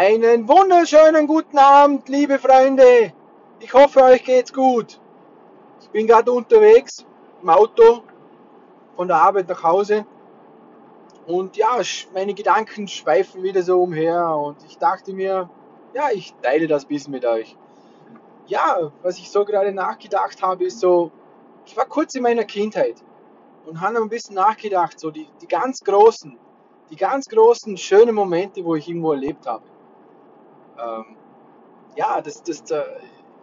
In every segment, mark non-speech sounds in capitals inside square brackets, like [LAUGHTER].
Einen wunderschönen guten Abend, liebe Freunde. Ich hoffe, euch geht's gut. Ich bin gerade unterwegs im Auto von der Arbeit nach Hause und ja, meine Gedanken schweifen wieder so umher und ich dachte mir, ja, ich teile das bisschen mit euch. Ja, was ich so gerade nachgedacht habe, ist so, ich war kurz in meiner Kindheit und habe ein bisschen nachgedacht, so die, die ganz großen, die ganz großen schönen Momente, wo ich irgendwo erlebt habe. Ähm, ja, das, das,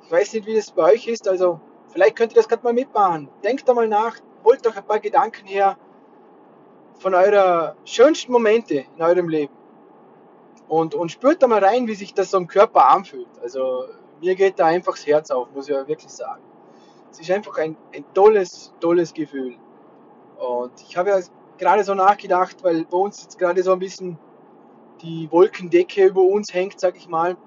ich weiß nicht, wie das bei euch ist, also vielleicht könnt ihr das gerade mal mitmachen. Denkt da mal nach, holt euch ein paar Gedanken her von euren schönsten Momente in eurem Leben und, und spürt da mal rein, wie sich das so im Körper anfühlt. Also mir geht da einfach das Herz auf, muss ich ja wirklich sagen. Es ist einfach ein, ein tolles, tolles Gefühl. Und ich habe ja gerade so nachgedacht, weil bei uns jetzt gerade so ein bisschen die Wolkendecke über uns hängt, sag ich mal,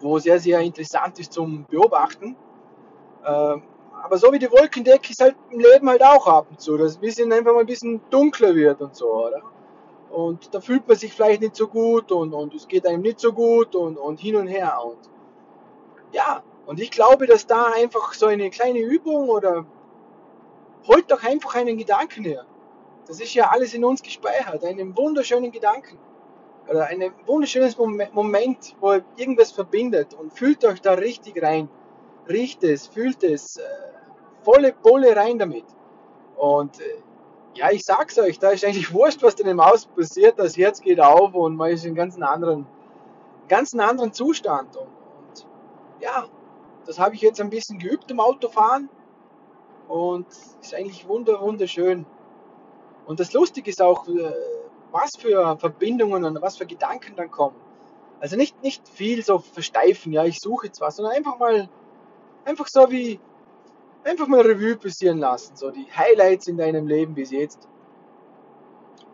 wo sehr, sehr interessant ist zum Beobachten. Ähm, aber so wie die Wolkendecke ist halt im Leben halt auch ab und zu, dass ein bisschen einfach mal ein bisschen dunkler wird und so, oder? Und da fühlt man sich vielleicht nicht so gut und, und es geht einem nicht so gut und, und hin und her. Und ja, und ich glaube, dass da einfach so eine kleine Übung oder holt doch einfach einen Gedanken her. Das ist ja alles in uns gespeichert, einen wunderschönen Gedanken. Oder ein wunderschönes Moment, wo irgendwas verbindet und fühlt euch da richtig rein. Riecht es, fühlt es, äh, volle Pulle rein damit. Und äh, ja, ich sag's euch, da ist eigentlich wurscht, was denn im Außen passiert. Das Herz geht auf und man ist in einem ganz anderen, ganz anderen Zustand. Und, und ja, das habe ich jetzt ein bisschen geübt im Autofahren und ist eigentlich wunder, wunderschön. Und das Lustige ist auch, äh, was für Verbindungen und was für Gedanken dann kommen. Also nicht, nicht viel so versteifen, ja, ich suche jetzt was, sondern einfach mal, einfach so wie, einfach mal Revue passieren lassen, so die Highlights in deinem Leben bis jetzt.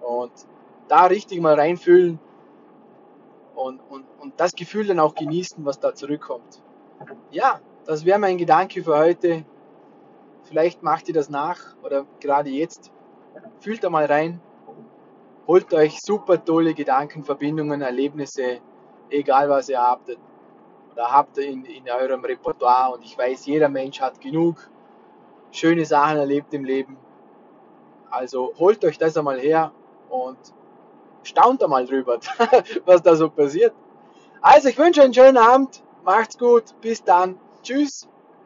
Und da richtig mal reinfühlen und, und, und das Gefühl dann auch genießen, was da zurückkommt. Ja, das wäre mein Gedanke für heute. Vielleicht macht ihr das nach oder gerade jetzt. Fühlt da mal rein. Holt euch super tolle Gedanken, Verbindungen, Erlebnisse, egal was ihr habt. Oder habt ihr in, in eurem Repertoire. Und ich weiß, jeder Mensch hat genug schöne Sachen erlebt im Leben. Also holt euch das einmal her und staunt einmal drüber, [LAUGHS] was da so passiert. Also ich wünsche einen schönen Abend, macht's gut, bis dann, tschüss.